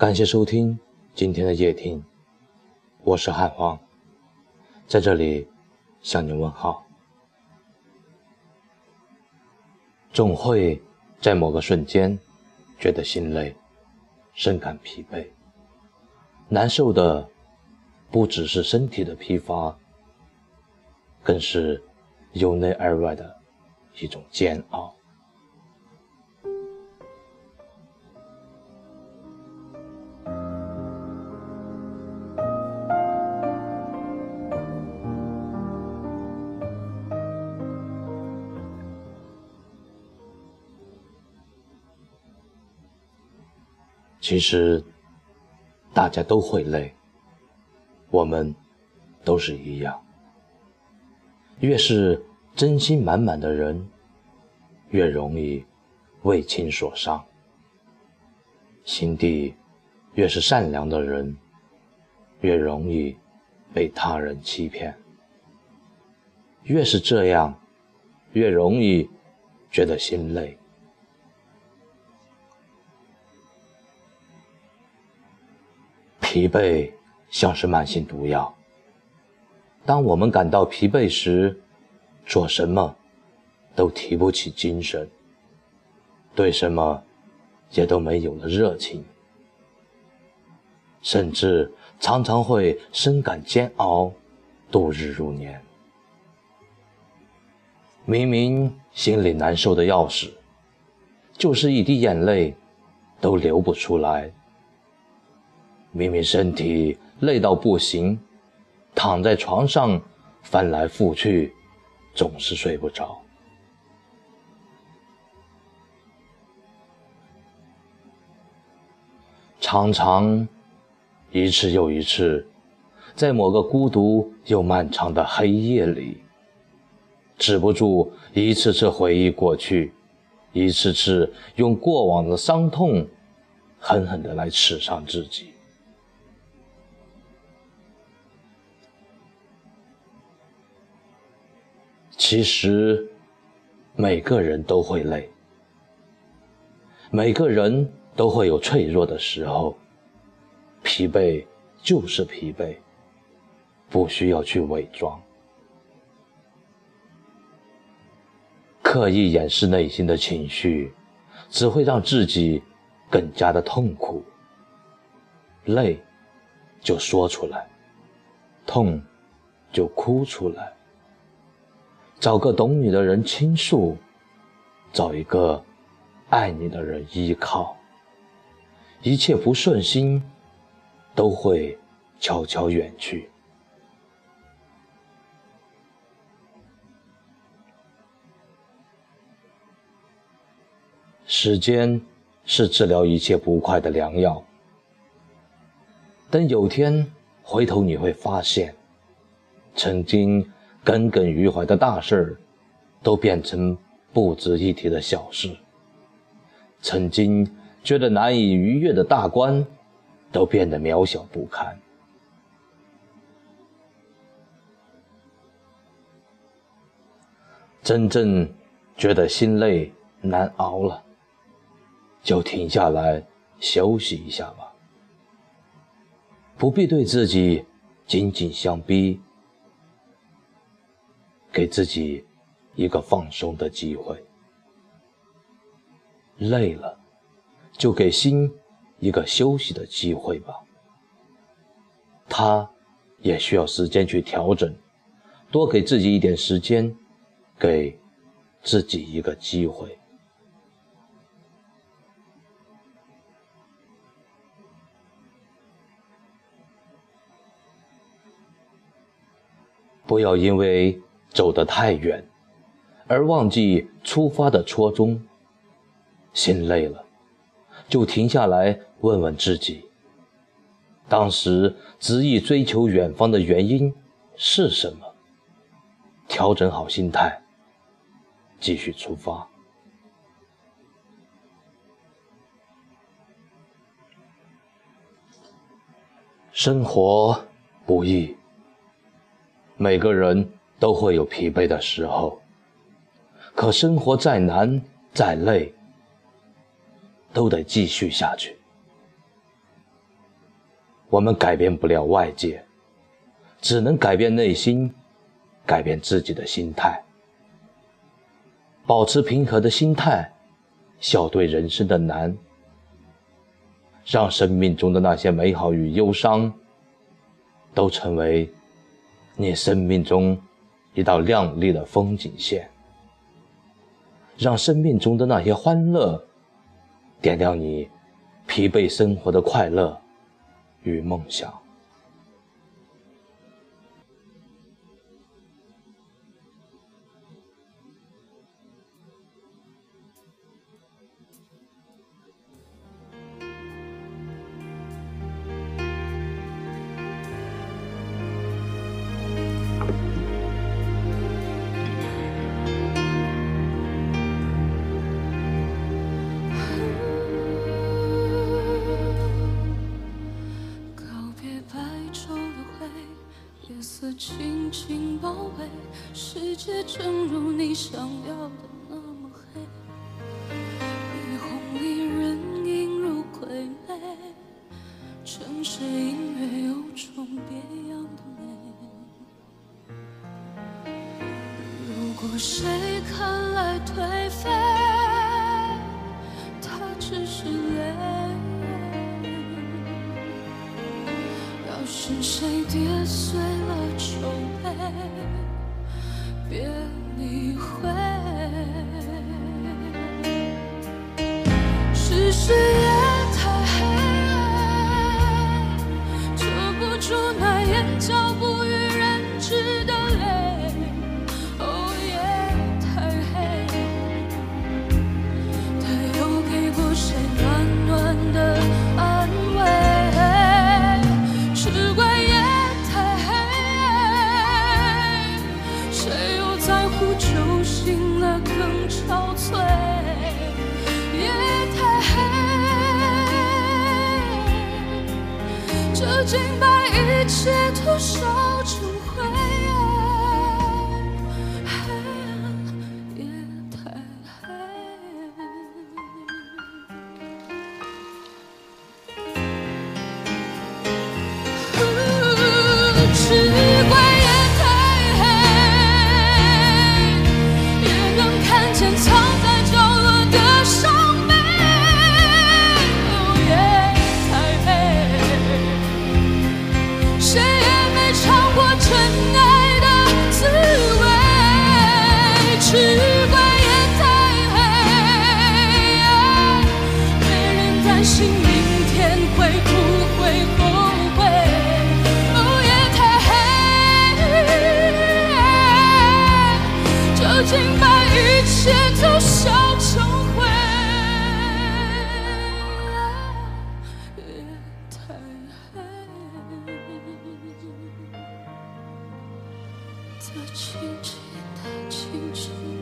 感谢收听今天的夜听，我是汉皇，在这里向您问好。总会在某个瞬间觉得心累，深感疲惫，难受的不只是身体的疲乏，更是由内而外的一种煎熬。其实，大家都会累，我们都是一样。越是真心满满的人，越容易为情所伤；心地越是善良的人，越容易被他人欺骗。越是这样，越容易觉得心累。疲惫像是慢性毒药。当我们感到疲惫时，做什么都提不起精神，对什么也都没有了热情，甚至常常会深感煎熬，度日如年。明明心里难受的要死，就是一滴眼泪都流不出来。明明身体累到不行，躺在床上翻来覆去，总是睡不着。常常一次又一次，在某个孤独又漫长的黑夜里，止不住一次次回忆过去，一次次用过往的伤痛狠狠的来刺伤自己。其实，每个人都会累，每个人都会有脆弱的时候。疲惫就是疲惫，不需要去伪装，刻意掩饰内心的情绪，只会让自己更加的痛苦。累，就说出来；痛，就哭出来。找个懂你的人倾诉，找一个爱你的人依靠，一切不顺心都会悄悄远去。时间是治疗一切不快的良药。等有天回头，你会发现，曾经。耿耿于怀的大事儿，都变成不值一提的小事；曾经觉得难以逾越的大关，都变得渺小不堪。真正觉得心累难熬了，就停下来休息一下吧，不必对自己紧紧相逼。给自己一个放松的机会，累了就给心一个休息的机会吧。他也需要时间去调整，多给自己一点时间，给自己一个机会。不要因为。走得太远，而忘记出发的初衷。心累了，就停下来问问自己：当时执意追求远方的原因是什么？调整好心态，继续出发。生活不易，每个人。都会有疲惫的时候，可生活再难再累，都得继续下去。我们改变不了外界，只能改变内心，改变自己的心态，保持平和的心态，笑对人生的难，让生命中的那些美好与忧伤，都成为你生命中一道亮丽的风景线，让生命中的那些欢乐，点亮你疲惫生活的快乐。与梦想。轻轻包围，世界正如你想要的那么黑。霓虹里人影如傀儡，城市音乐有种别样的美。如果谁看来颓废，是谁跌碎了酒杯。别理会，是谁不就醒了更憔悴夜太黑。就请把一切都烧成会不会后悔？乌云太黑，酒精把一切都烧成灰。夜太黑，它轻轻的、轻轻。